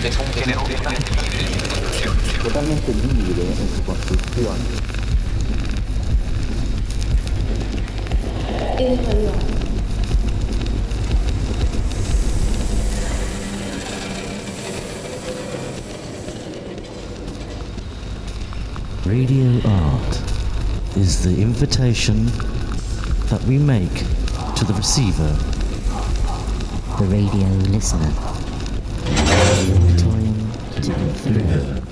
construcción. Es un género totalmente libre en su construcción. Totalmente libre en su construcción. Radio art is the invitation that we make to the receiver the radio listener. Consider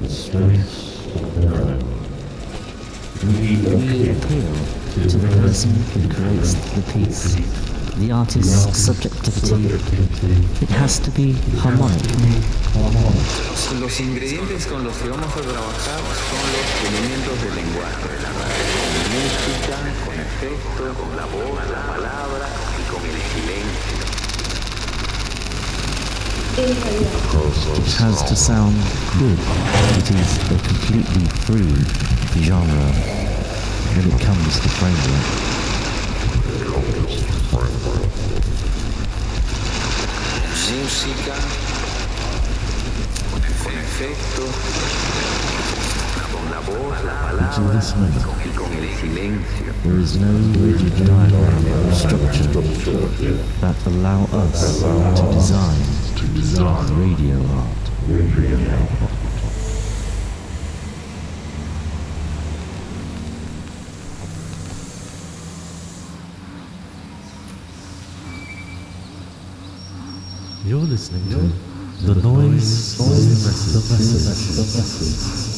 the space of their. We appeal to the person who creates the piece, the artist's subjectivity. It has to be harmonic. Los ingredientes con los que vamos a trabajar son los elementos del lenguaje la música, con efectos, con la voz, la palabra y con el silencio. It has to sound good. It is a completely free genre when it comes to framework. Música, con efectos, con la voz, la palabra y con el silencio. There is no rigid diagram or structure that allow us to design Radio Art. Radio Art. You're listening to The Noise, the noise, the noise, the noise, the noise.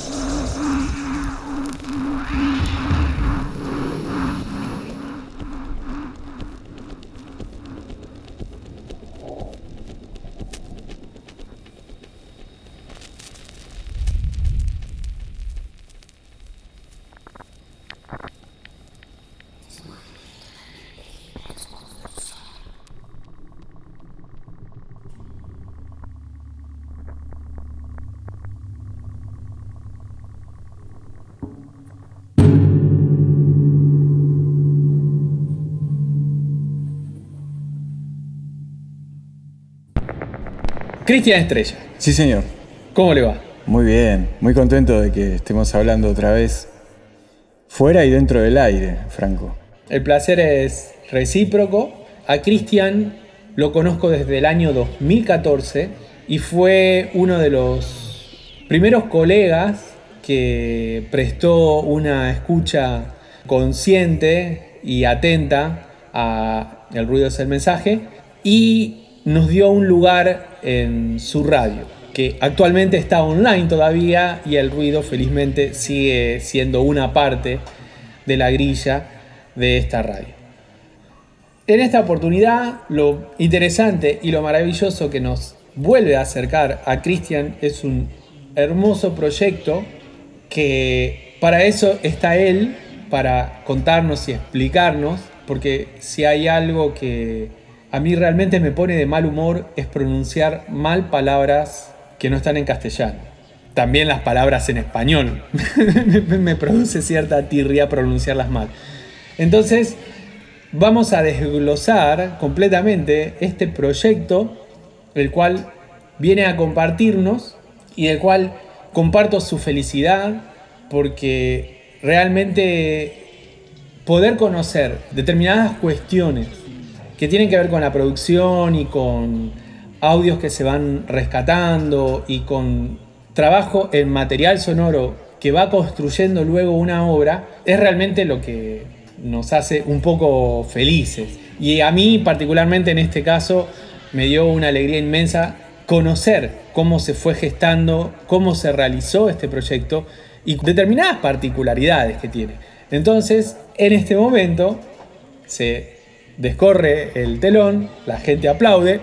Cristian Estrella. Sí, señor. ¿Cómo le va? Muy bien, muy contento de que estemos hablando otra vez fuera y dentro del aire, Franco. El placer es recíproco. A Cristian lo conozco desde el año 2014 y fue uno de los primeros colegas que prestó una escucha consciente y atenta a El ruido es el mensaje y nos dio un lugar en su radio, que actualmente está online todavía y el ruido felizmente sigue siendo una parte de la grilla de esta radio. En esta oportunidad, lo interesante y lo maravilloso que nos vuelve a acercar a Cristian es un hermoso proyecto que para eso está él, para contarnos y explicarnos, porque si hay algo que a mí realmente me pone de mal humor es pronunciar mal palabras que no están en castellano. También las palabras en español. me produce cierta tirria pronunciarlas mal. Entonces, vamos a desglosar completamente este proyecto, el cual viene a compartirnos y del cual comparto su felicidad porque realmente poder conocer determinadas cuestiones que tienen que ver con la producción y con audios que se van rescatando y con trabajo en material sonoro que va construyendo luego una obra, es realmente lo que nos hace un poco felices. Y a mí particularmente en este caso me dio una alegría inmensa conocer cómo se fue gestando, cómo se realizó este proyecto y determinadas particularidades que tiene. Entonces, en este momento se descorre el telón, la gente aplaude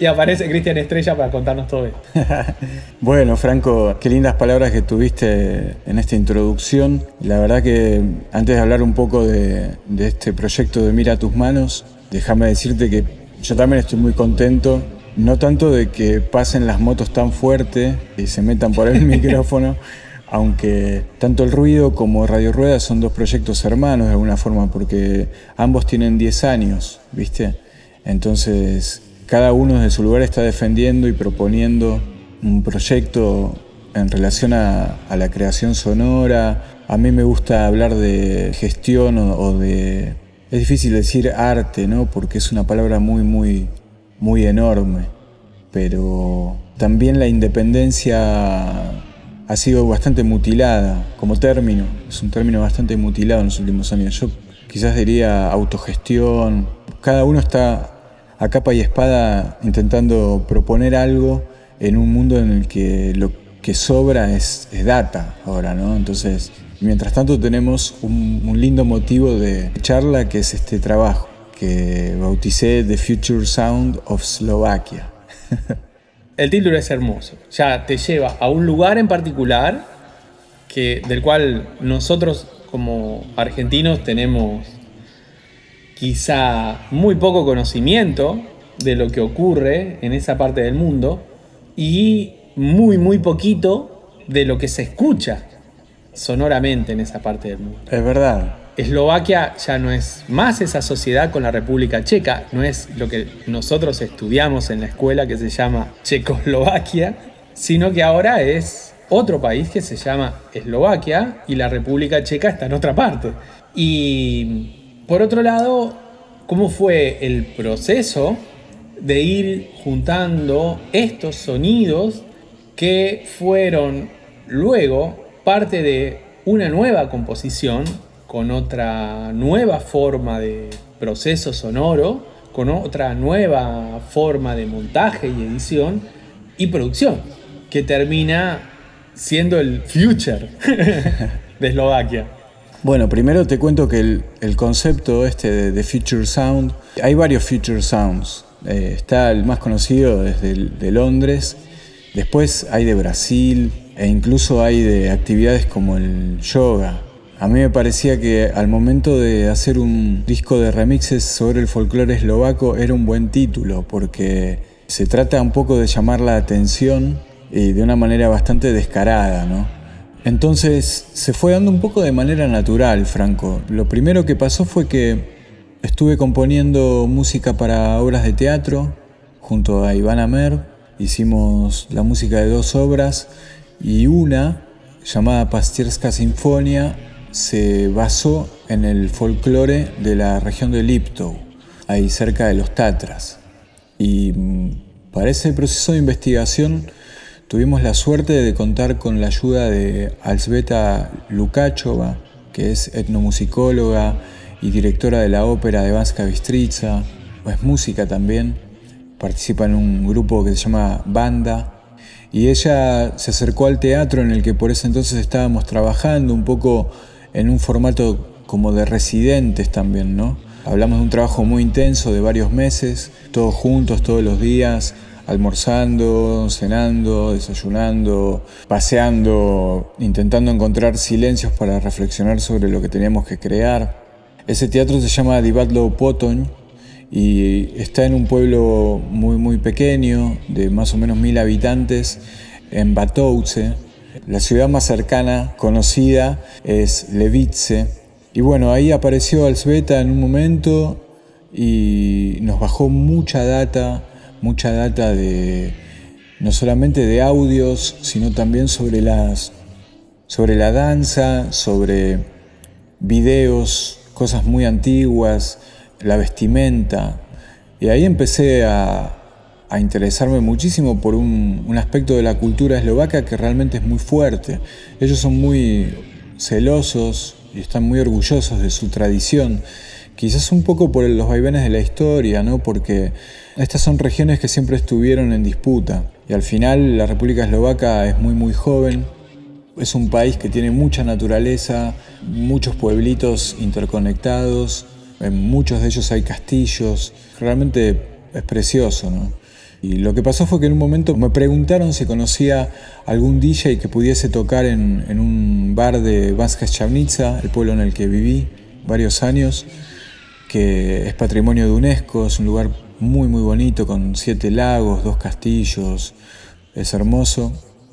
y aparece Cristian Estrella para contarnos todo esto. bueno, Franco, qué lindas palabras que tuviste en esta introducción. La verdad que antes de hablar un poco de, de este proyecto de Mira tus manos, déjame decirte que yo también estoy muy contento. No tanto de que pasen las motos tan fuerte y se metan por el micrófono, aunque tanto el ruido como Radio Rueda son dos proyectos hermanos de alguna forma, porque ambos tienen 10 años, ¿viste? Entonces, cada uno desde su lugar está defendiendo y proponiendo un proyecto en relación a, la creación sonora. A mí me gusta hablar de gestión o, de... Es difícil decir arte, ¿no? Porque es una palabra muy, muy, muy enorme. Pero también la independencia ha sido bastante mutilada como término. Es un término bastante mutilado en los últimos años. Yo quizás diría autogestión. Cada uno está a capa y espada intentando proponer algo en un mundo en el que lo que sobra es, data ahora, ¿no? Entonces, mientras tanto tenemos un, lindo motivo de charla que es este trabajo que bauticé The Future Sound of Slovakia. el título es hermoso, ya te lleva a un lugar en particular que, del cual nosotros como argentinos tenemos quizá muy poco conocimiento de lo que ocurre en esa parte del mundo y muy, muy poquito de lo que se escucha sonoramente en esa parte del mundo. Es verdad. Eslovaquia ya no es más esa sociedad con la República Checa, no es lo que nosotros estudiamos en la escuela que se llama Checoslovaquia, sino que ahora es otro país que se llama Eslovaquia y la República Checa está en otra parte. Y por otro lado, ¿cómo fue el proceso de ir juntando estos sonidos que fueron luego parte de una nueva composición con otra nueva forma de proceso sonoro, con otra nueva forma de montaje y edición y producción, que termina siendo el future de Eslovaquia. Bueno, primero te cuento que el, concepto este de, Future Sound, hay varios Future Sounds. Eh, está el más conocido desde de Londres, después hay de Brasil e incluso hay de actividades como el yoga. A mí me parecía que al momento de hacer un disco de remixes sobre el folclore eslovaco era un buen título porque se trata un poco de llamar la atención y de una manera bastante descarada, ¿no? Entonces se fue dando un poco de manera natural, Franco. Lo primero que pasó fue que estuve componiendo música para obras de teatro junto a Iván Amer. Hicimos la música de dos obras y una, llamada Pastierska Sinfonia, se basó en el folclore de la región de Liptow, ahí cerca de los Tatras. Y mm, para ese proceso de investigación Tuvimos la suerte de contar con la ayuda de Alzbeta Lukachova, que es etnomusicóloga y directora de la ópera de Vanska Bistrica, es música también, participa en un grupo que se llama Banda, y ella se acercó al teatro en el que por ese entonces estábamos trabajando un poco en un formato como de residentes también, ¿no? Hablamos de un trabajo muy intenso de varios meses, todos juntos, todos los días, almorzando, cenando, desayunando, paseando, intentando encontrar silencios para reflexionar sobre lo que teníamos que crear. Ese teatro se llama Divatlo Potoń y está en un pueblo muy muy pequeño, de más o menos mil habitantes, en Batouce. La ciudad más cercana conocida es Levice. Y bueno, ahí apareció Alzbeta en un momento y nos bajó mucha data mucha data de no solamente de audios, sino también sobre las sobre la danza, sobre videos, cosas muy antiguas, la vestimenta. Y ahí empecé a, a interesarme muchísimo por un, aspecto de la cultura eslovaca que realmente es muy fuerte. Ellos son muy celosos y están muy orgullosos de su tradición. Quizás un poco por los vaivenes de la historia, ¿no? porque estas son regiones que siempre estuvieron en disputa. Y al final la República Eslovaca es muy muy joven, es un país que tiene mucha naturaleza, muchos pueblitos interconectados, en muchos de ellos hay castillos, realmente es precioso, ¿no? Y lo que pasó fue que en un momento me preguntaron si conocía algún DJ que pudiese tocar en, en un bar de Vanska Chavnitsa, el pueblo en el que viví varios años, que es patrimonio de UNESCO, es un lugar muy muy bonito con siete lagos, dos castillos, es hermoso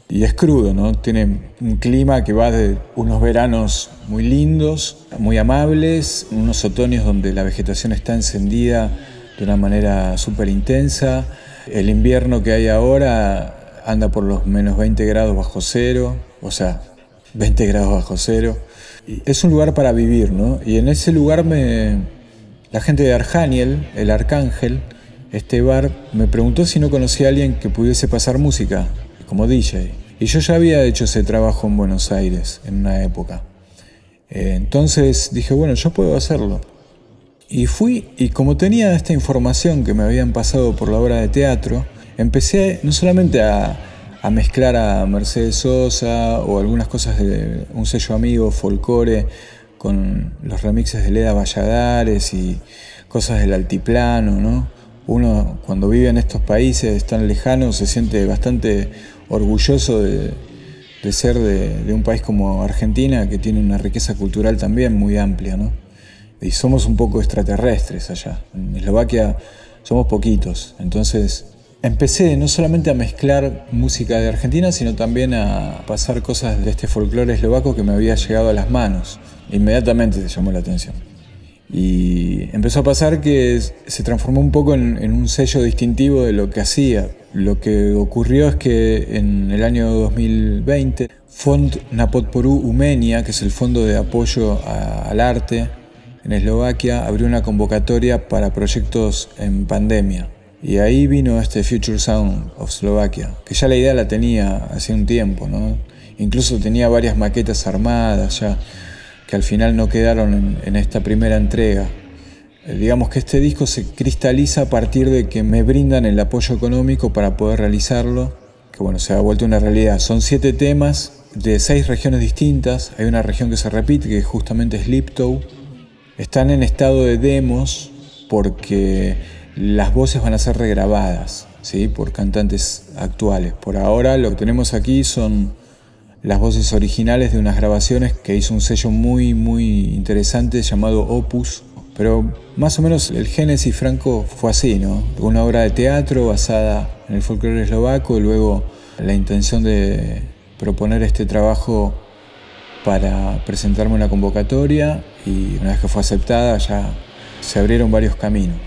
y es crudo, ¿no? Tiene un clima que va de unos veranos muy lindos, muy amables, unos otoños donde la vegetación está encendida de una manera súper intensa. El invierno que hay ahora anda por los menos 20 grados bajo cero, o sea, 20 grados bajo cero. es un lugar para vivir, ¿no? Y en ese lugar me, la gente de Arjaniel, el arcángel, este bar, me preguntó si no conocía a alguien que pudiese pasar música como DJ. Y yo ya había hecho ese trabajo en Buenos Aires en una época. Eh, entonces dije, bueno, yo puedo hacerlo. Y fui, y como tenía esta información que me habían pasado por la obra de teatro, empecé no solamente a, mezclar a Mercedes Sosa o algunas cosas de un sello amigo, folcore, con los remixes de Leda Valladares y cosas del altiplano, ¿no? Uno cuando vive en estos países tan lejanos se siente bastante orgulloso de, ser de, un país como Argentina, que tiene una riqueza cultural también muy amplia, ¿no? Y somos un poco extraterrestres allá. En Eslovaquia somos poquitos. Entonces empecé no solamente a mezclar música de Argentina, sino también a pasar cosas de este folclore eslovaco que me había llegado a las manos. Inmediatamente se llamó la atención. Y empezó a pasar que se transformó un poco en, un sello distintivo de lo que hacía. Lo que ocurrió es que en el año 2020, Fond Napotporu Umenia, que es el fondo de apoyo al arte en Eslovaquia, abrió una convocatoria para proyectos en pandemia. Y ahí vino este Future Sound of Slovakia, que ya la idea la tenía hace un tiempo, ¿no? Incluso tenía varias maquetas armadas ya que al final no quedaron en, esta primera entrega. Eh, digamos que este disco se cristaliza a partir de que me brindan el apoyo económico para poder realizarlo, que bueno, se ha vuelto una realidad. Son siete temas de seis regiones distintas, hay una región que se repite, que justamente es Liptow. Están en estado de demos porque las voces van a ser regrabadas ¿sí? por cantantes actuales. Por ahora lo que tenemos aquí son las voces originales de unas grabaciones que hizo un sello muy, muy interesante llamado Opus. Pero más o menos el génesis franco fue así, ¿no? Una obra de teatro basada en el folclore eslovaco y luego la intención de proponer este trabajo para presentarme una convocatoria y una vez que fue aceptada ya se abrieron varios caminos.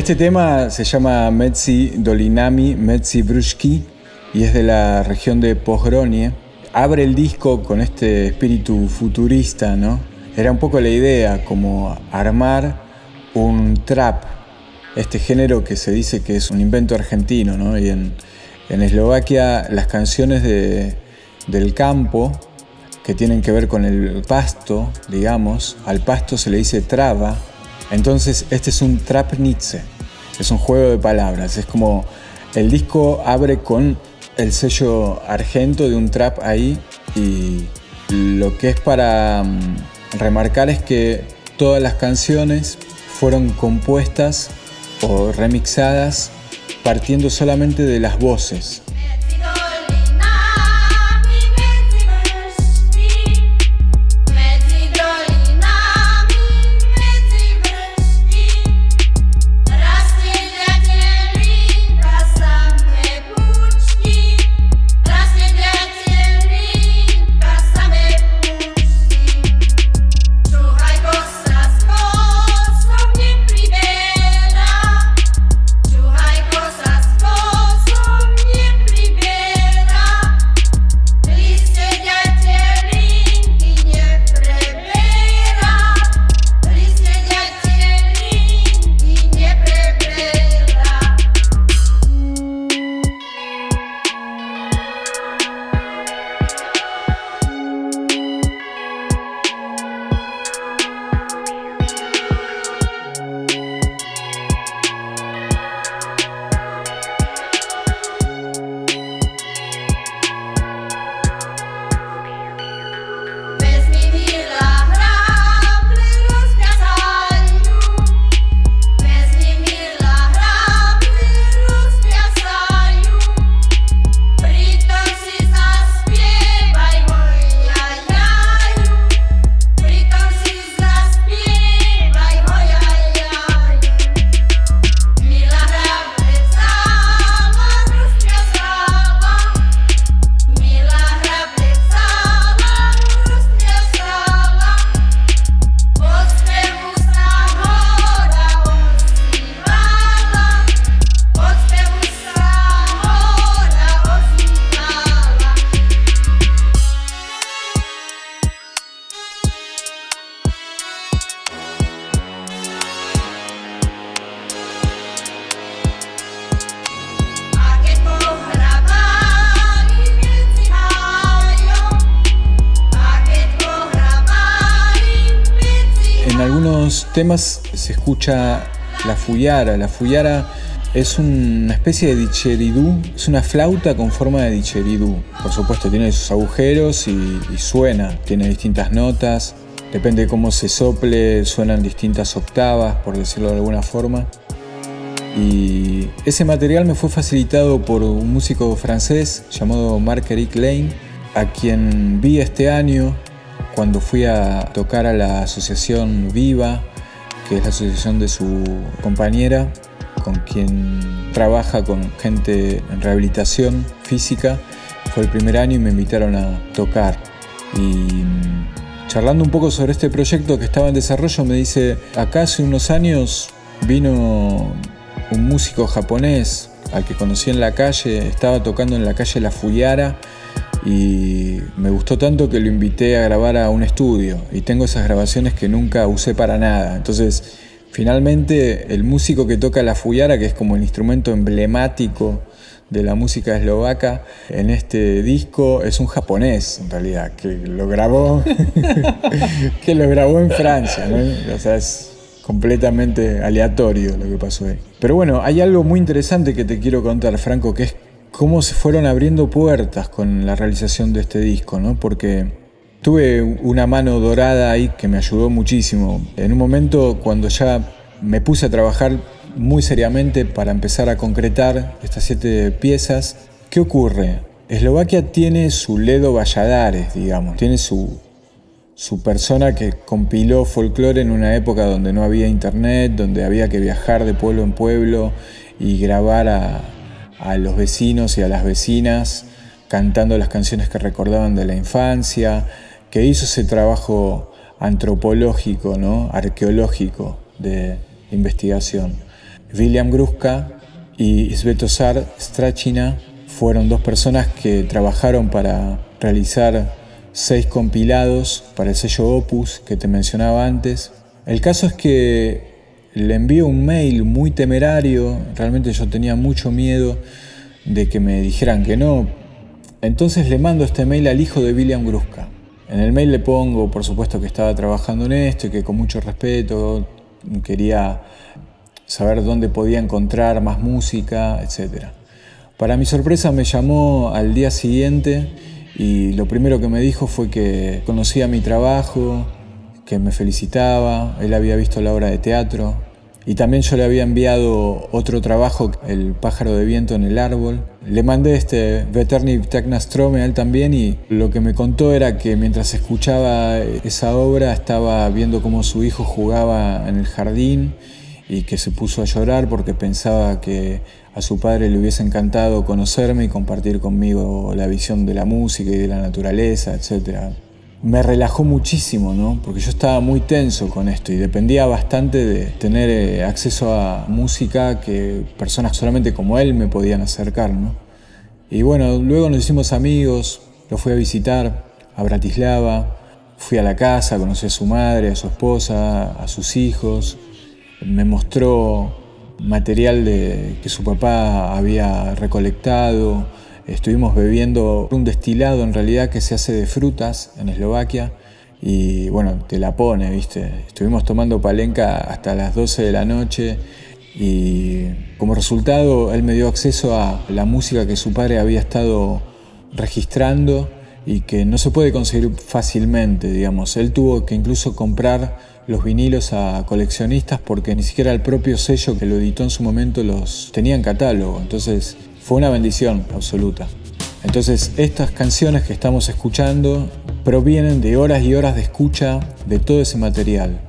Este tema se llama Metzi Dolinami, Metzi Brushki y es de la región de Pogronie. Abre el disco con este espíritu futurista, ¿no? Era un poco la idea, como armar un trap, este género que se dice que es un invento argentino, ¿no? Y en, Eslovaquia las canciones del campo, que tienen que ver con el pasto, digamos, al pasto se le dice traba, entonces, este es un trapnitze, es un juego de palabras, es como el disco abre con el sello argento de un trap ahí y lo que es para mm, remarcar es que todas las canciones fueron compuestas o remixadas partiendo solamente de las voces, temas se escucha la fuyara. La fuyara es una especie de didgeridoo, es una flauta con forma de didgeridoo. Por supuesto, tiene sus agujeros y, y suena, tiene distintas notas. Depende de cómo se sople, suenan distintas octavas, por decirlo de alguna forma. Y ese material me fue facilitado por un músico francés llamado Marc-Éric Lane, a quien vi este año cuando fui a tocar a la asociación Viva, que es la asociación de su compañera, con quien trabaja con gente en rehabilitación física. Fue el primer año y me invitaron a tocar. Y mm, charlando un poco sobre este proyecto que estaba en desarrollo, me dice, acá hace unos años vino un músico japonés al que conocí en la calle, estaba tocando en la calle La Fuyara y me gustó tanto que lo invité a grabar a un estudio y tengo esas grabaciones que nunca usé para nada. Entonces, finalmente el músico que toca la fuyara, que es como el instrumento emblemático de la música eslovaca en este disco es un japonés en realidad que lo grabó que lo grabó en Francia ¿no? o sea es completamente aleatorio lo que pasó ahí pero bueno hay algo muy interesante que te quiero contar Franco que es cómo se fueron abriendo puertas con la realización de este disco, ¿no? Porque tuve una mano dorada ahí que me ayudó muchísimo. En un momento cuando ya me puse a trabajar muy seriamente para empezar a concretar estas siete piezas, ¿qué ocurre? Eslovaquia tiene su Ledo Valladares, digamos, tiene su, su persona que compiló folclore en una época donde no había internet, donde había que viajar de pueblo en pueblo y grabar a, a los vecinos y a las vecinas cantando las canciones que recordaban de la infancia, que hizo ese trabajo antropológico, ¿no? arqueológico de investigación. William Gruska y Svetozar Strachina fueron dos personas que trabajaron para realizar seis compilados para el sello Opus que te mencionaba antes. El caso es que le envío un mail muy temerario, realmente yo tenía mucho miedo de que me dijeran que no. Entonces le mando este mail al hijo de William Gruska. En el mail le pongo, por supuesto, que estaba trabajando en esto y que con mucho respeto quería saber dónde podía encontrar más música, etc. Para mi sorpresa me llamó al día siguiente y lo primero que me dijo fue que conocía mi trabajo, que me felicitaba, él había visto la obra de teatro y también yo le había enviado otro trabajo, El pájaro de viento en el árbol. Le mandé este Veterni Technastrome a él también y lo que me contó era que mientras escuchaba esa obra estaba viendo cómo su hijo jugaba en el jardín y que se puso a llorar porque pensaba que a su padre le hubiese encantado conocerme y compartir conmigo la visión de la música y de la naturaleza, etc me relajó muchísimo, ¿no? Porque yo estaba muy tenso con esto y dependía bastante de tener eh, acceso a música que personas solamente como él me podían acercar, ¿no? Y bueno, luego nos hicimos amigos, lo fui a visitar a Bratislava, fui a la casa, conocí a su madre, a su esposa, a sus hijos, me mostró material de, que su papá había recolectado, Estuvimos bebiendo un destilado en realidad que se hace de frutas en Eslovaquia y bueno, te la pone, ¿viste? Estuvimos tomando palenca hasta las 12 de la noche y como resultado él me dio acceso a la música que su padre había estado registrando y que no se puede conseguir fácilmente, digamos. Él tuvo que incluso comprar los vinilos a coleccionistas porque ni siquiera el propio sello que lo editó en su momento los tenía en catálogo. Entonces fue una bendición absoluta. Entonces, estas canciones que estamos escuchando provienen de horas y horas de escucha de todo ese material.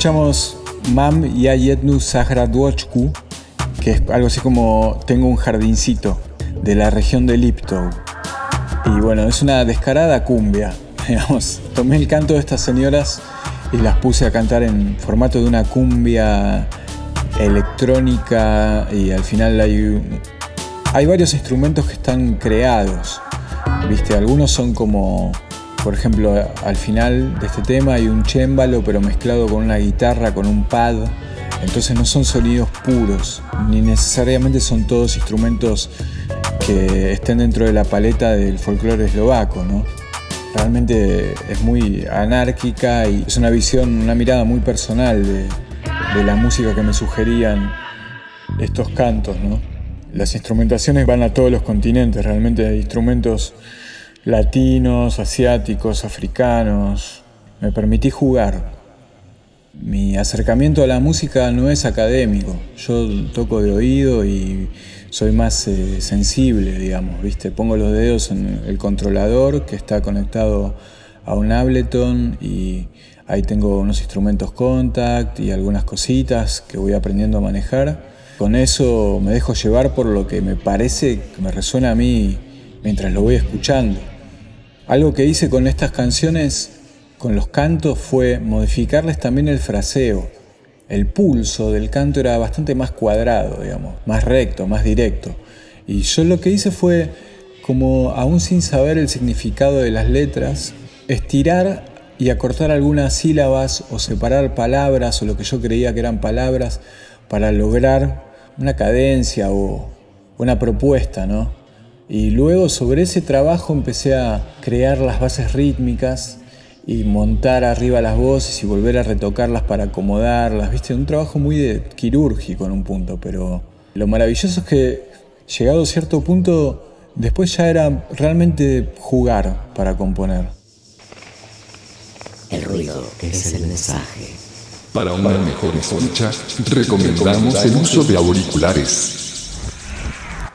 Escuchamos Mam Yayetnu Sahradwochku, que es algo así como Tengo un jardincito, de la región de Liptow. Y bueno, es una descarada cumbia. Digamos, tomé el canto de estas señoras y las puse a cantar en formato de una cumbia electrónica y al final hay, hay varios instrumentos que están creados. ¿Viste? Algunos son como por ejemplo, al final de este tema hay un chémbalo, pero mezclado con una guitarra, con un pad. Entonces no son sonidos puros, ni necesariamente son todos instrumentos que estén dentro de la paleta del folclore eslovaco, ¿no? Realmente es muy anárquica y es una visión, una mirada muy personal de, la música que me sugerían estos cantos, ¿no? Las instrumentaciones van a todos los continentes, realmente hay instrumentos latinos, asiáticos, africanos. Me permití jugar. Mi acercamiento a la música no es académico. Yo toco de oído y soy más eh, sensible, digamos, ¿viste? Pongo los dedos en el controlador que está conectado a un Ableton y ahí tengo unos instrumentos contact y algunas cositas que voy aprendiendo a manejar. Con eso me dejo llevar por lo que me parece que me resuena a mí mientras lo voy escuchando. Algo que hice con estas canciones, con los cantos, fue modificarles también el fraseo. El pulso del canto era bastante más cuadrado, digamos, más recto, más directo. Y yo lo que hice fue, como aún sin saber el significado de las letras, estirar y acortar algunas sílabas o separar palabras o lo que yo creía que eran palabras para lograr una cadencia o una propuesta, ¿no? Y luego sobre ese trabajo empecé a crear las bases rítmicas y montar arriba las voces y volver a retocarlas para acomodarlas, ¿viste? Un trabajo muy de quirúrgico en un punto, pero lo maravilloso es que llegado a cierto punto, después ya era realmente jugar para componer. El ruido es el mensaje. Para una mejor escucha, recomendamos el uso de auriculares.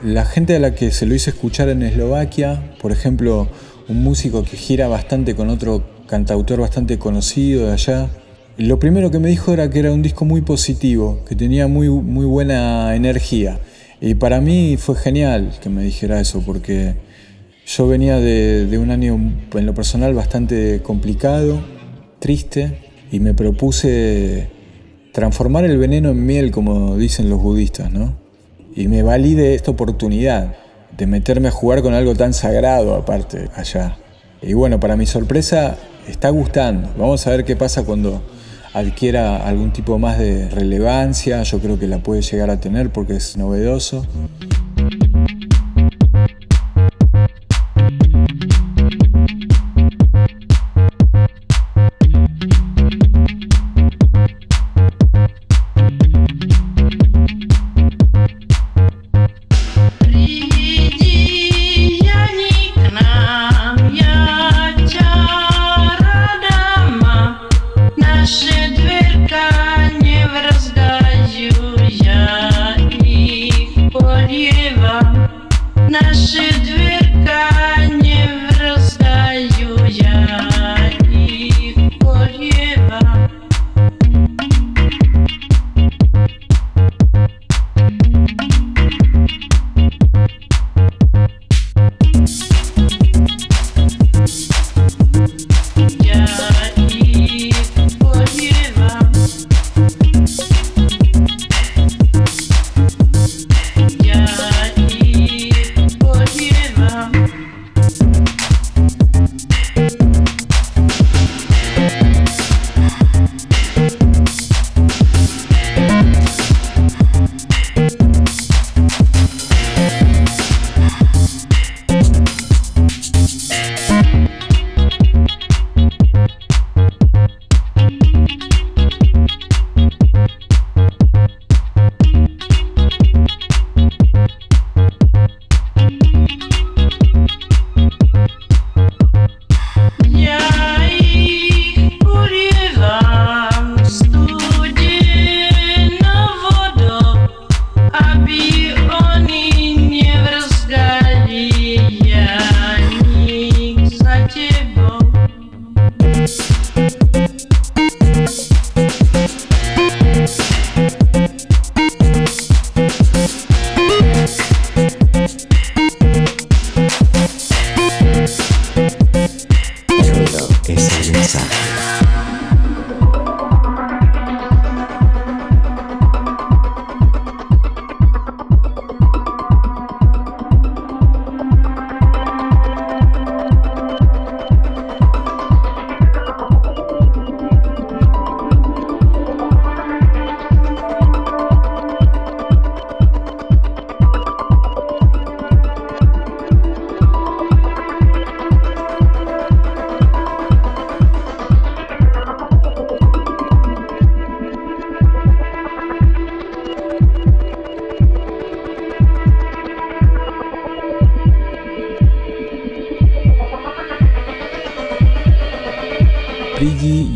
La gente a la que se lo hice escuchar en Eslovaquia, por ejemplo, un músico que gira bastante con otro cantautor bastante conocido de allá, lo primero que me dijo era que era un disco muy positivo, que tenía muy, muy buena energía. Y para mí fue genial que me dijera eso, porque yo venía de, de un año en lo personal bastante complicado, triste, y me propuse transformar el veneno en miel, como dicen los budistas, ¿no? Y me valide esta oportunidad de meterme a jugar con algo tan sagrado aparte allá. Y bueno, para mi sorpresa está gustando. Vamos a ver qué pasa cuando adquiera algún tipo más de relevancia. Yo creo que la puede llegar a tener porque es novedoso.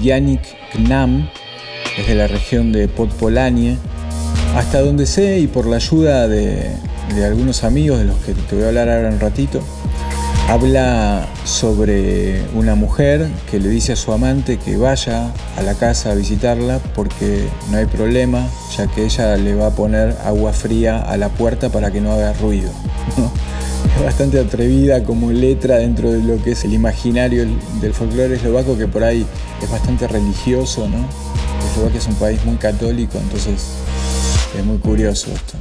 Yannick Knam, es de la región de Podpolanie. Hasta donde sé y por la ayuda de, de algunos amigos de los que te voy a hablar ahora un ratito, habla sobre una mujer que le dice a su amante que vaya a la casa a visitarla porque no hay problema, ya que ella le va a poner agua fría a la puerta para que no haga ruido. Bastante atrevida como letra dentro de lo que es el imaginario del folclore eslovaco, que por ahí es bastante religioso, ¿no? Eslovaquia es un país muy católico, entonces es muy curioso esto.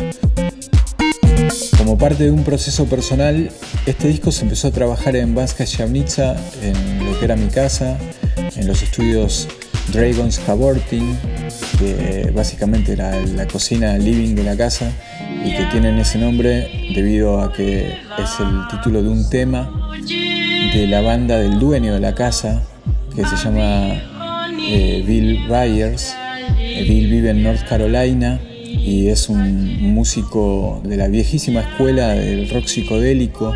Como parte de un proceso personal, este disco se empezó a trabajar en Banska Ściavnica, en lo que era mi casa, en los estudios Dragons Cavorting, que básicamente era la cocina living de la casa y que tienen ese nombre debido a que es el título de un tema de la banda del dueño de la casa que se llama eh, Bill Byers. Eh, Bill vive en North Carolina y es un músico de la viejísima escuela del rock psicodélico.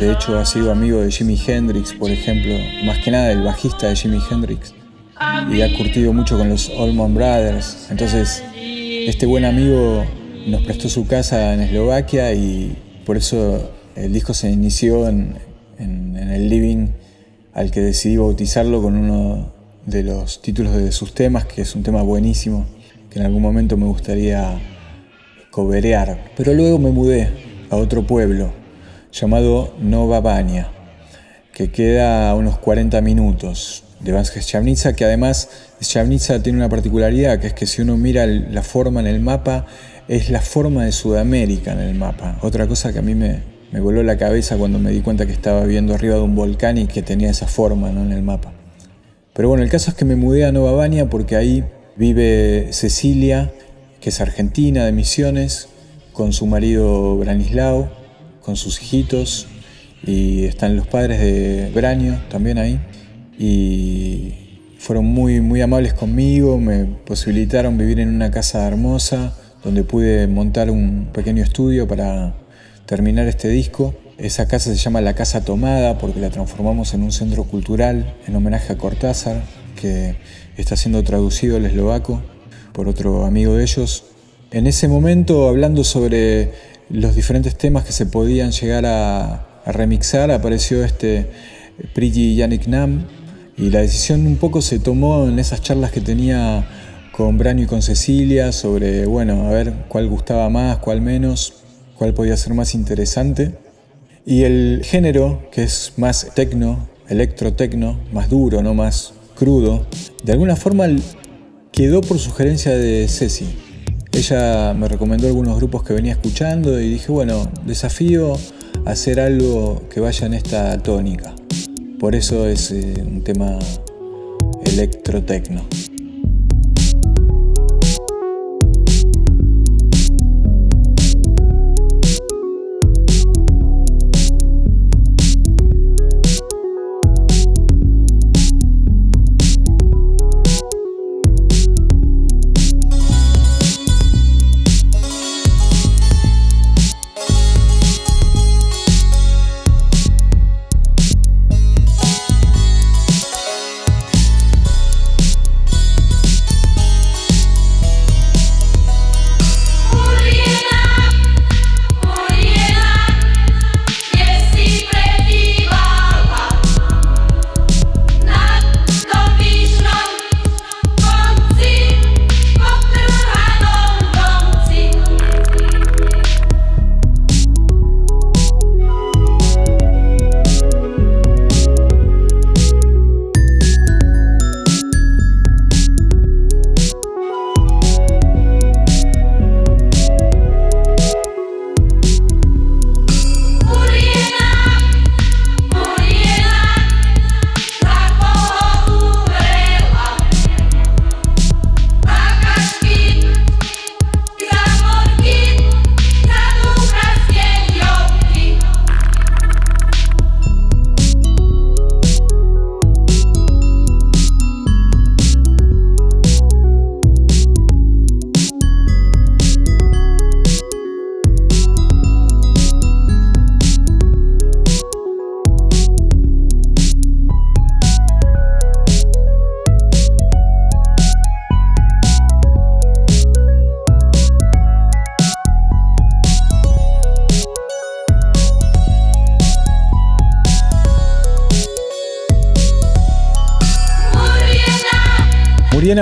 De hecho, ha sido amigo de Jimi Hendrix, por ejemplo, más que nada el bajista de Jimi Hendrix. Y ha curtido mucho con los Allman Brothers. Entonces, este buen amigo nos prestó su casa en Eslovaquia y por eso el disco se inició en, el living al que decidí bautizarlo con uno de los títulos de sus temas, que es un tema buenísimo en algún momento me gustaría coberear. Pero luego me mudé a otro pueblo llamado Nova Baña, que queda a unos 40 minutos de Banska Ściavnica, que además Ściavnica tiene una particularidad, que es que si uno mira la forma en el mapa, es la forma de Sudamérica en el mapa. Otra cosa que a mí me, me voló la cabeza cuando me di cuenta que estaba viendo arriba de un volcán y que tenía esa forma ¿no? en el mapa. Pero bueno, el caso es que me mudé a Nova Baña porque ahí Vive Cecilia, que es argentina de Misiones, con su marido Branislao, con sus hijitos, y están los padres de Branio también ahí. Y fueron muy, muy amables conmigo, me posibilitaron vivir en una casa hermosa, donde pude montar un pequeño estudio para terminar este disco. Esa casa se llama La Casa Tomada porque la transformamos en un centro cultural en homenaje a Cortázar, que está siendo traducido al eslovaco por otro amigo de ellos. En ese momento, hablando sobre los diferentes temas que se podían llegar a, remixar, apareció este Prigi Yannick Nam y la decisión un poco se tomó en esas charlas que tenía con Branio y con Cecilia sobre, bueno, a ver cuál gustaba más, cuál menos, cuál podía ser más interesante. Y el género, que es más tecno, electro-tecno, más duro, no más crudo, de alguna forma quedó por sugerencia de Ceci. Ella me recomendó algunos grupos que venía escuchando y dije, bueno, desafío hacer algo que vaya en esta tónica. Por eso es eh, un tema electrotecno.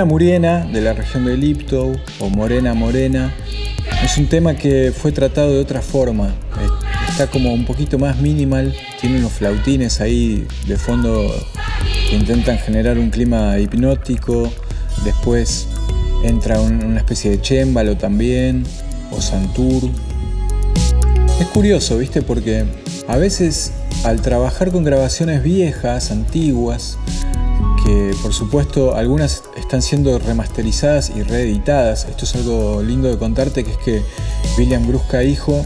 Muriena, de la región de Liptow, o Morena Morena, es un tema que fue tratado de otra forma. Está como un poquito más minimal, tiene unos flautines ahí de fondo que intentan generar un clima hipnótico. Después entra una especie de chémbalo también, o santur. Es curioso, ¿viste? Porque a veces al trabajar con grabaciones viejas, antiguas, que por supuesto algunas están siendo remasterizadas y reeditadas. Esto es algo lindo de contarte, que es que William Brusca hijo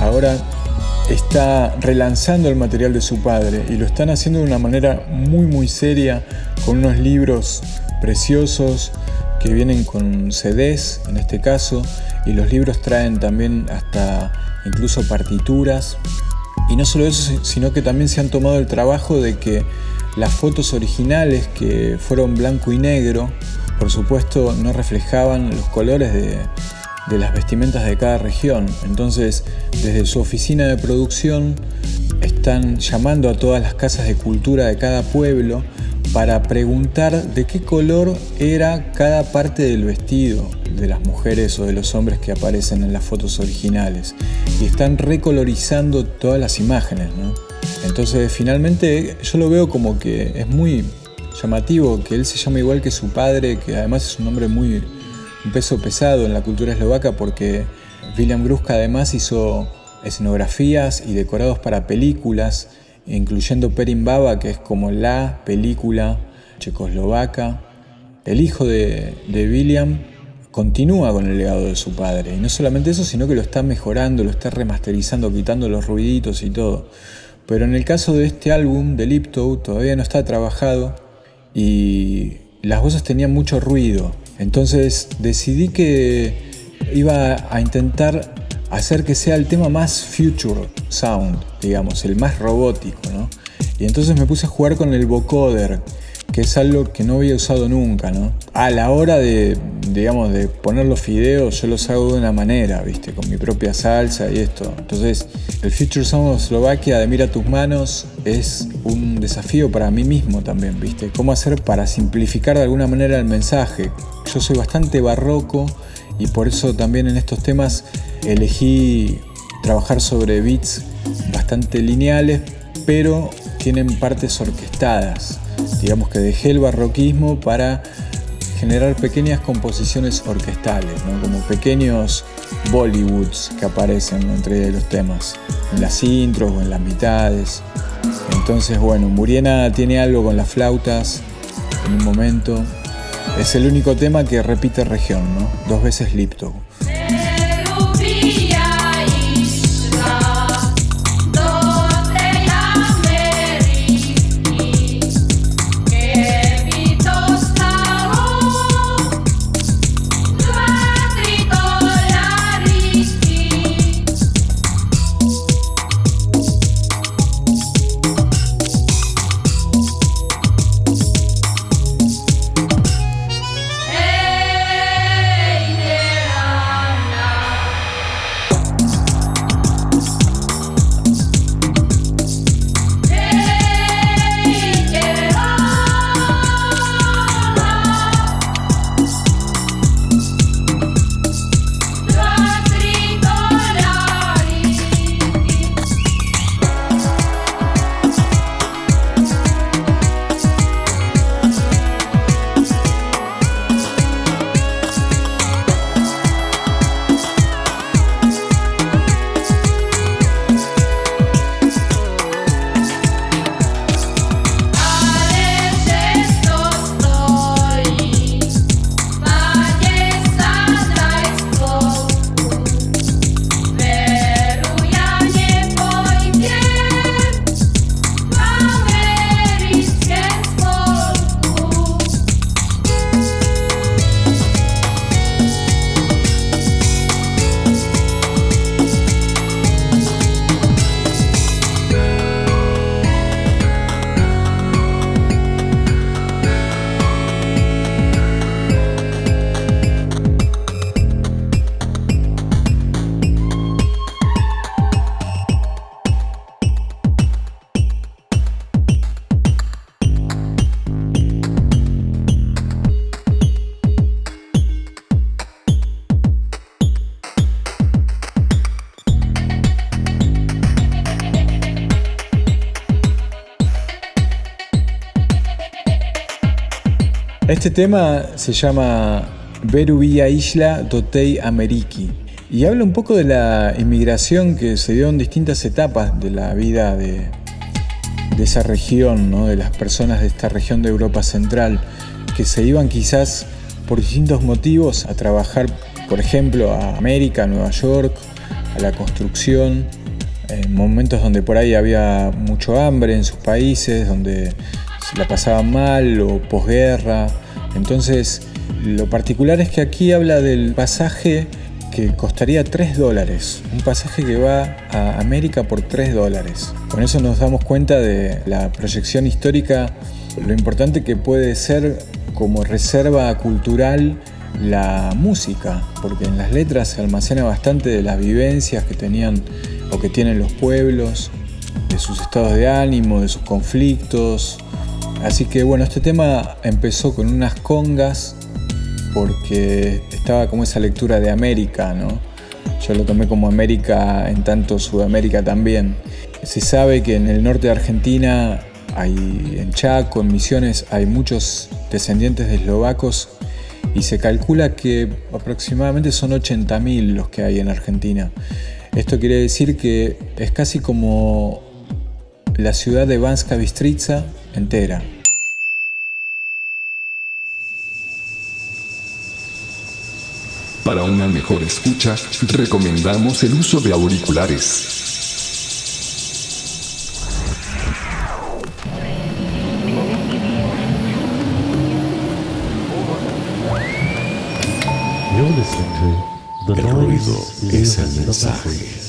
ahora está relanzando el material de su padre y lo están haciendo de una manera muy muy seria, con unos libros preciosos que vienen con CDs en este caso, y los libros traen también hasta incluso partituras. Y no solo eso, sino que también se han tomado el trabajo de que las fotos originales que fueron blanco y negro, por supuesto no reflejaban los colores de, las vestimentas de cada región. Entonces, desde su oficina de producción están llamando a todas las casas de cultura de cada pueblo para preguntar de qué color era cada parte del vestido de las mujeres o de los hombres que aparecen en las fotos originales. Y están recolorizando todas las imágenes, ¿no? Entonces, finalmente, yo lo veo como que es muy llamativo que él se llame igual que su padre, que además es un hombre muy un peso pesado en la cultura eslovaca porque William Gruska además hizo escenografías y decorados para películas, incluyendo Perin Baba, que es como la película checoslovaca. El hijo de, de William continúa con el legado de su padre. Y no solamente eso, sino que lo está mejorando, lo está remasterizando, quitando los ruiditos y todo. Pero en el caso de este álbum de Liptow todavía no está trabajado y las voces tenían mucho ruido. Entonces decidí que iba a intentar hacer que sea el tema más future sound, digamos, el más robótico, ¿no? Y entonces me puse a jugar con el vocoder, que es algo que no había usado nunca, ¿no? A la hora de, digamos, de poner los fideos, yo los hago de una manera, ¿viste? Con mi propia salsa y esto. Entonces, el Future Sound of Slovakia de Mira tus manos es un desafío para mí mismo también, ¿viste? ¿Cómo hacer para simplificar de alguna manera el mensaje? Yo soy bastante barroco y por eso también en estos temas elegí trabajar sobre beats bastante lineales, pero tienen partes orquestadas. Digamos que dejé el barroquismo para generar pequeñas composiciones orquestales, como pequeños Bollywoods que aparecen entre los temas, en las intros o en las mitades. Entonces, bueno, Muriena tiene algo con las flautas en un momento. Es el único tema que repite región, ¿no? Dos veces Lipto. Este tema se llama Veru Villa Isla Dotei Ameriki y habla un poco de la inmigración que se dio en distintas etapas de la vida de, esa región, de las personas de esta región de Europa Central, que se iban quizás por distintos motivos a trabajar, por ejemplo, a América, a Nueva York, a la construcción, en momentos donde por ahí había mucho hambre en sus países, donde la pasaban mal o posguerra. Entonces, lo particular es que aquí habla del pasaje que costaría 3 dólares, un pasaje que va a América por 3 dólares. Con eso nos damos cuenta de la proyección histórica, lo importante que puede ser como reserva cultural la música, porque en las letras se almacena bastante de las vivencias que tenían o que tienen los pueblos, de sus estados de ánimo, de sus conflictos. Así que bueno, este tema empezó con unas congas porque estaba como esa lectura de América, ¿no? Yo lo tomé como América en tanto Sudamérica también. Se sabe que en el norte de Argentina, hay, en Chaco, en Misiones, hay muchos descendientes de eslovacos y se calcula que aproximadamente son 80.000 los que hay en Argentina. Esto quiere decir que es casi como la ciudad de Banska Bystrica entera. Para una mejor escucha, recomendamos el uso de auriculares. El ruido es el mensaje.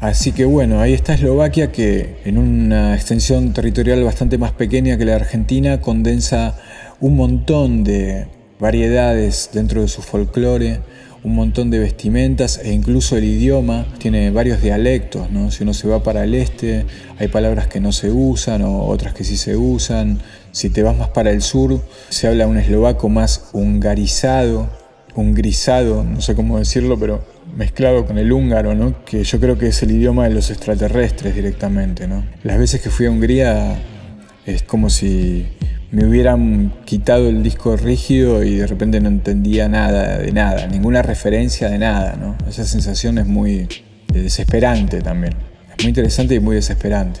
Así que bueno, ahí está Eslovaquia que en una extensión territorial bastante más pequeña que la Argentina condensa un montón de variedades dentro de su folclore, un montón de vestimentas e incluso el idioma tiene varios dialectos, ¿no? Si uno se va para el este, hay palabras que no se usan o otras que sí se usan. Si te vas más para el sur, se habla un eslovaco más hungarizado, hungrizado, no sé cómo decirlo, pero mezclado con el húngaro, ¿no? que yo creo que es el idioma de los extraterrestres directamente. ¿no? Las veces que fui a Hungría es como si me hubieran quitado el disco rígido y de repente no entendía nada de nada, ninguna referencia de nada. ¿no? Esa sensación es muy desesperante también. Es muy interesante y muy desesperante.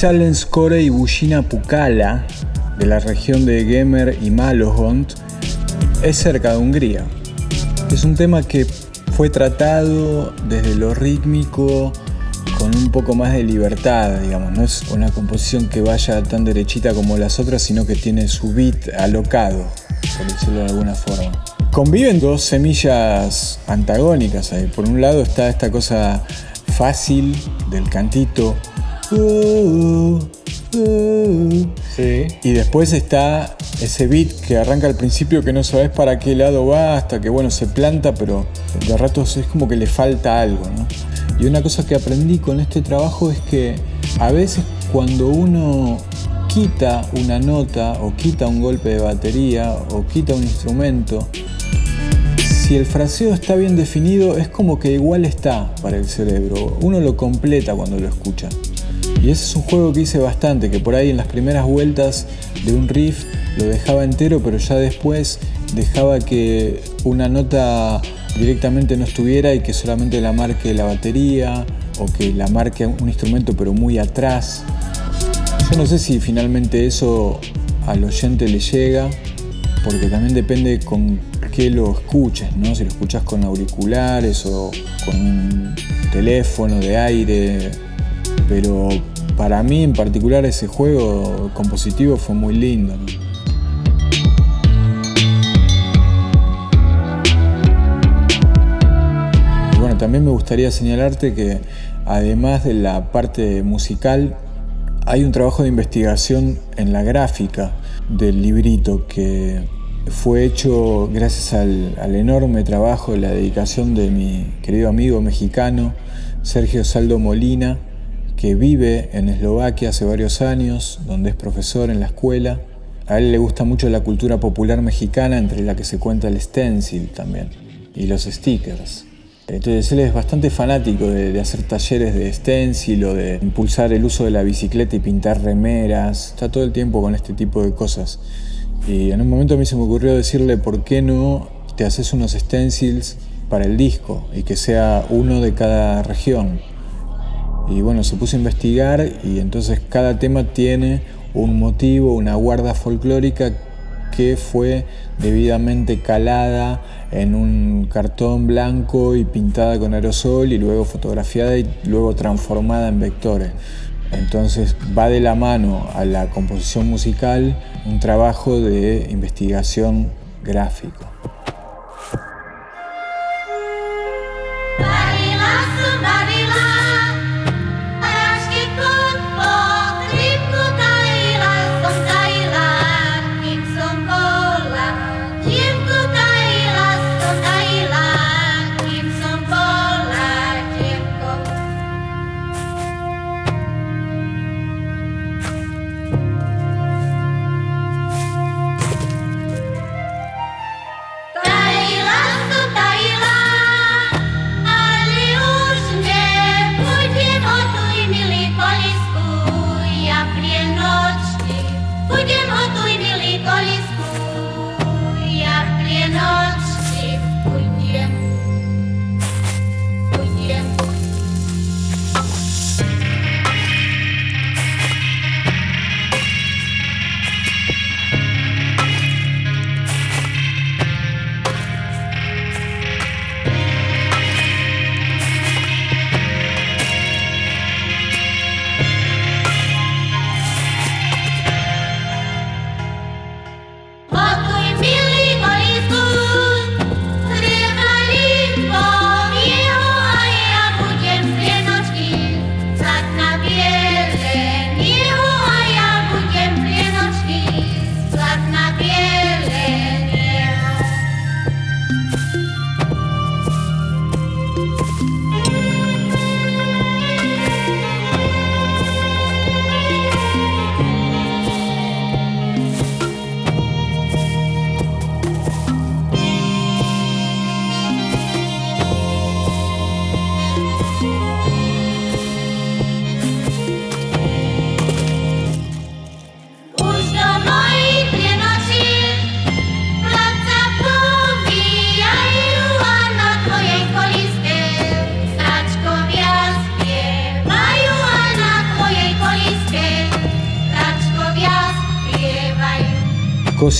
Salens Kore y Bushina Pukala, de la región de Gemer y Malohont, es cerca de Hungría. Es un tema que fue tratado desde lo rítmico con un poco más de libertad, digamos. No es una composición que vaya tan derechita como las otras, sino que tiene su beat alocado, por decirlo de alguna forma. Conviven dos semillas antagónicas ahí. Por un lado está esta cosa fácil del cantito. "Uh, uh", Sí. y después está ese beat que arranca al principio que no sabes para qué lado va, hasta que bueno, se planta, pero de ratos es como que le falta algo, ¿no? Y una cosa que aprendí con este trabajo es que a veces cuando uno quita una nota o quita un golpe de batería o quita un instrumento, si el fraseo está bien definido, es como que igual está para el cerebro. Uno lo completa cuando lo escucha. Y ese es un juego que hice bastante, que por ahí en las primeras vueltas de un riff lo dejaba entero, pero ya después dejaba que una nota directamente no estuviera y que solamente la marque la batería o que la marque un instrumento pero muy atrás. Yo no sé si finalmente eso al oyente le llega, porque también depende con qué lo escuches, ¿no? Si lo escuchas con auriculares o con un teléfono de aire. Pero para mí en particular ese juego compositivo fue muy lindo. ¿no? Y bueno, también me gustaría señalarte que además de la parte musical, hay un trabajo de investigación en la gráfica del librito que fue hecho gracias al, al enorme trabajo, la dedicación de mi querido amigo mexicano Sergio Saldo Molina, que vive en Eslovaquia hace varios años, donde es profesor en la escuela. A él le gusta mucho la cultura popular mexicana, entre la que se cuenta el stencil también, y los stickers. Entonces él es bastante fanático de, hacer talleres de stencil o de impulsar el uso de la bicicleta y pintar remeras. Está todo el tiempo con este tipo de cosas. Y en un momento a mí se me ocurrió decirle por qué no te haces unos stencils para el disco y que sea uno de cada región. Y bueno, se puso a investigar y entonces cada tema tiene un motivo, una guarda folclórica que fue debidamente calada en un cartón blanco y pintada con aerosol y luego fotografiada y luego transformada en vectores. Entonces va de la mano a la composición musical un trabajo de investigación gráfico.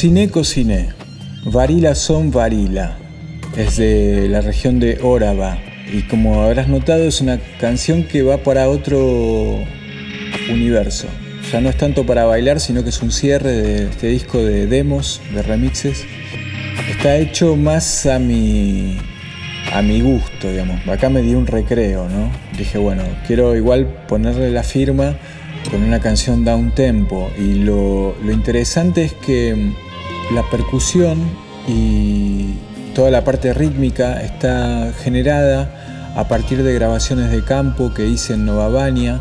Cociné, cociné. Varila son varila. Es de la región de Óraba. Y como habrás notado, es una canción que va para otro universo. Ya no es tanto para bailar, sino que es un cierre de este disco de demos, de remixes. Está hecho más a mi, a mi gusto, digamos. Acá me di un recreo, ¿no? Dije, bueno, quiero igual ponerle la firma con una canción down tempo. Y lo, lo interesante es que la percusión y toda la parte rítmica está generada a partir de grabaciones de campo que hice en Nova Bania,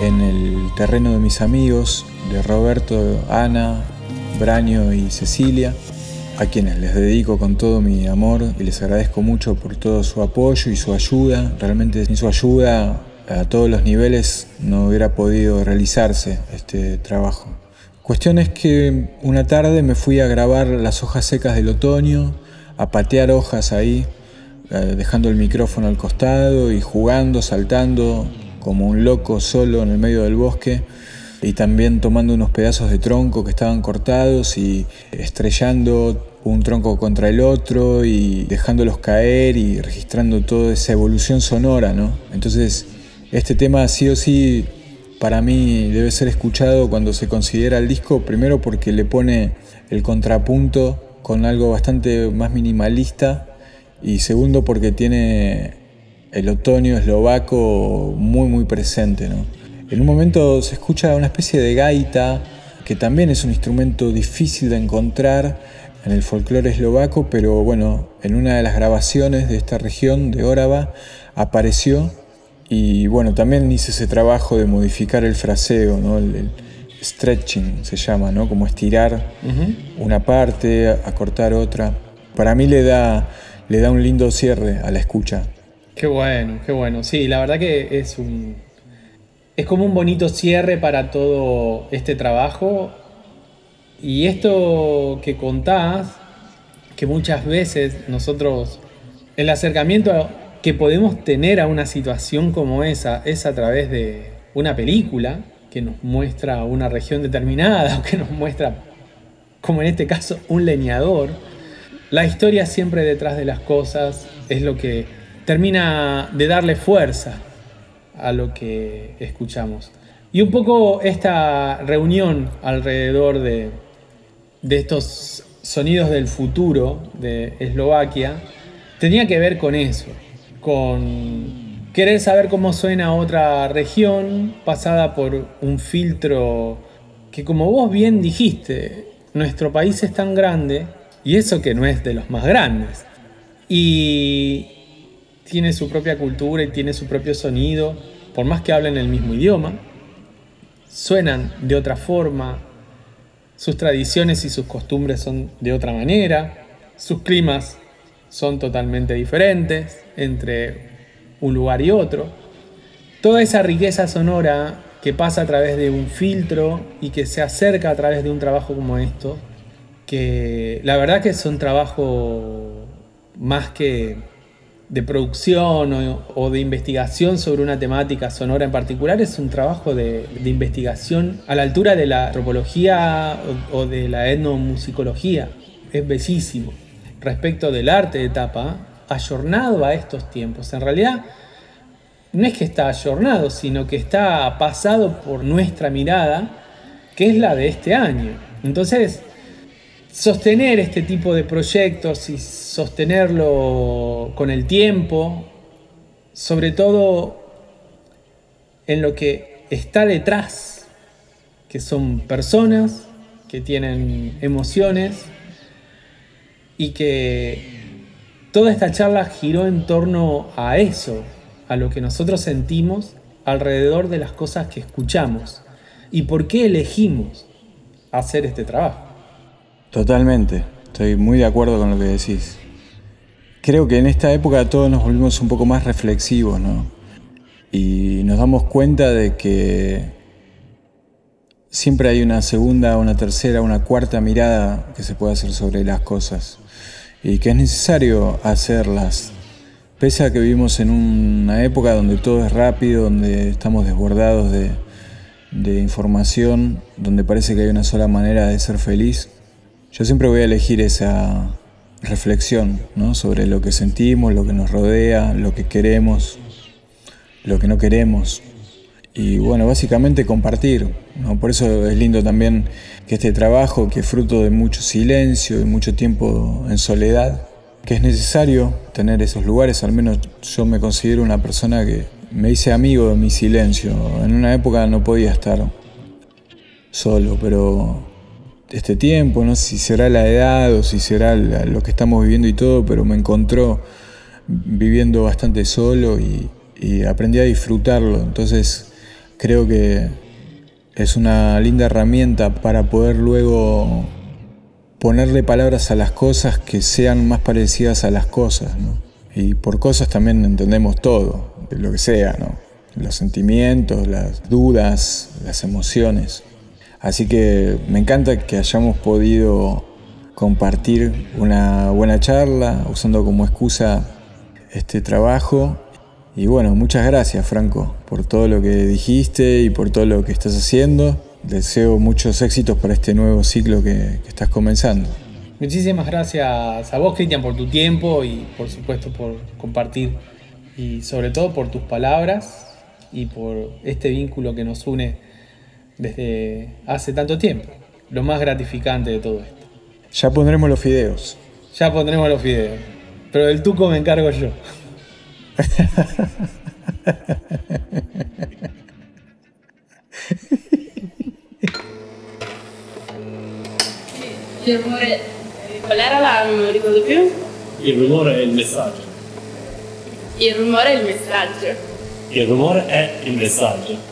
en el terreno de mis amigos, de Roberto, Ana, Braño y Cecilia, a quienes les dedico con todo mi amor y les agradezco mucho por todo su apoyo y su ayuda. Realmente sin su ayuda a todos los niveles no hubiera podido realizarse este trabajo. Cuestión es que una tarde me fui a grabar las hojas secas del otoño, a patear hojas ahí, eh, dejando el micrófono al costado y jugando, saltando como un loco solo en el medio del bosque y también tomando unos pedazos de tronco que estaban cortados y estrellando un tronco contra el otro y dejándolos caer y registrando toda esa evolución sonora, ¿no? Entonces, este tema sí o sí para mí debe ser escuchado cuando se considera el disco, primero porque le pone el contrapunto con algo bastante más minimalista y segundo porque tiene el otoño eslovaco muy muy presente. ¿no? En un momento se escucha una especie de gaita, que también es un instrumento difícil de encontrar en el folclore eslovaco, pero bueno, en una de las grabaciones de esta región de Órava apareció y bueno, también hice ese trabajo de modificar el fraseo, ¿no? el, el stretching se llama, ¿no? como estirar una parte, acortar otra. Para mí le da, le da un lindo cierre a la escucha. Qué bueno, qué bueno. Sí, la verdad que es un. Es como un bonito cierre para todo este trabajo. Y esto que contás, que muchas veces nosotros, el acercamiento que podemos tener a una situación como esa es a través de una película que nos muestra una región determinada o que nos muestra, como en este caso, un leñador. La historia siempre detrás de las cosas es lo que termina de darle fuerza a lo que escuchamos. Y un poco esta reunión alrededor de, de estos sonidos del futuro de Eslovaquia tenía que ver con eso, con querer saber cómo suena otra región pasada por un filtro que como vos bien dijiste, nuestro país es tan grande y eso que no es de los más grandes. Y tiene su propia cultura y tiene su propio sonido, por más que hablen el mismo idioma, suenan de otra forma, sus tradiciones y sus costumbres son de otra manera, sus climas son totalmente diferentes entre un lugar y otro. Toda esa riqueza sonora que pasa a través de un filtro y que se acerca a través de un trabajo como esto, que la verdad que es un trabajo más que de producción o, de investigación sobre una temática sonora en particular, es un trabajo de, de investigación a la altura de la antropología o, o de la etnomusicología. Es bellísimo. Respecto del arte de tapa, ayornado a estos tiempos. En realidad, no es que está ayornado, sino que está pasado por nuestra mirada, que es la de este año. Entonces, sostener este tipo de proyectos y sostenerlo con el tiempo, sobre todo en lo que está detrás, que son personas que tienen emociones y que toda esta charla giró en torno a eso, a lo que nosotros sentimos alrededor de las cosas que escuchamos y por qué elegimos hacer este trabajo. Totalmente, estoy muy de acuerdo con lo que decís. Creo que en esta época todos nos volvimos un poco más reflexivos, ¿no? Y nos damos cuenta de que siempre hay una segunda, una tercera, una cuarta mirada que se puede hacer sobre las cosas y que es necesario hacerlas. Pese a que vivimos en una época donde todo es rápido, donde estamos desbordados de, información, donde parece que hay una sola manera de ser feliz, Yo siempre voy a elegir esa reflexión ¿no? sobre lo que sentimos, lo que nos rodea, lo que queremos, lo que no queremos. Y bueno, básicamente compartir. ¿No? Por eso es lindo también que este trabajo, que es fruto de mucho silencio y mucho tiempo en soledad, que es necesario tener esos lugares, al menos yo me considero una persona que me hice amigo de mi silencio. En una época no podía estar solo, pero este tiempo, no sé si será la edad o si será lo que estamos viviendo y todo, pero me encontró viviendo bastante solo y aprendí a disfrutarlo. Entonces creo que es una linda herramienta para poder luego ponerle palabras a las cosas que sean más parecidas a las cosas, ¿no? Y por cosas también entendemos todo, lo que sea, ¿no? Los sentimientos, las dudas, las emociones. Así que me encanta que hayamos podido compartir una buena charla usando como excusa este trabajo. Y bueno, muchas gracias Franco por todo lo que dijiste y por todo lo que estás haciendo. Deseo muchos éxitos para este nuevo ciclo que, que estás comenzando. Muchísimas gracias a vos, Cristian, por tu tiempo y por supuesto por compartir y sobre todo por tus palabras y por este vínculo que nos une desde hace tanto tiempo. Lo más gratificante de todo esto. Ya pondremos los fideos. Ya pondremos los videos, pero del tuco me encargo yo. Il rumore. Qual era la. non lo ricordo più? Il rumore è il messaggio. Il rumore e il messaggio. Il rumore è il messaggio.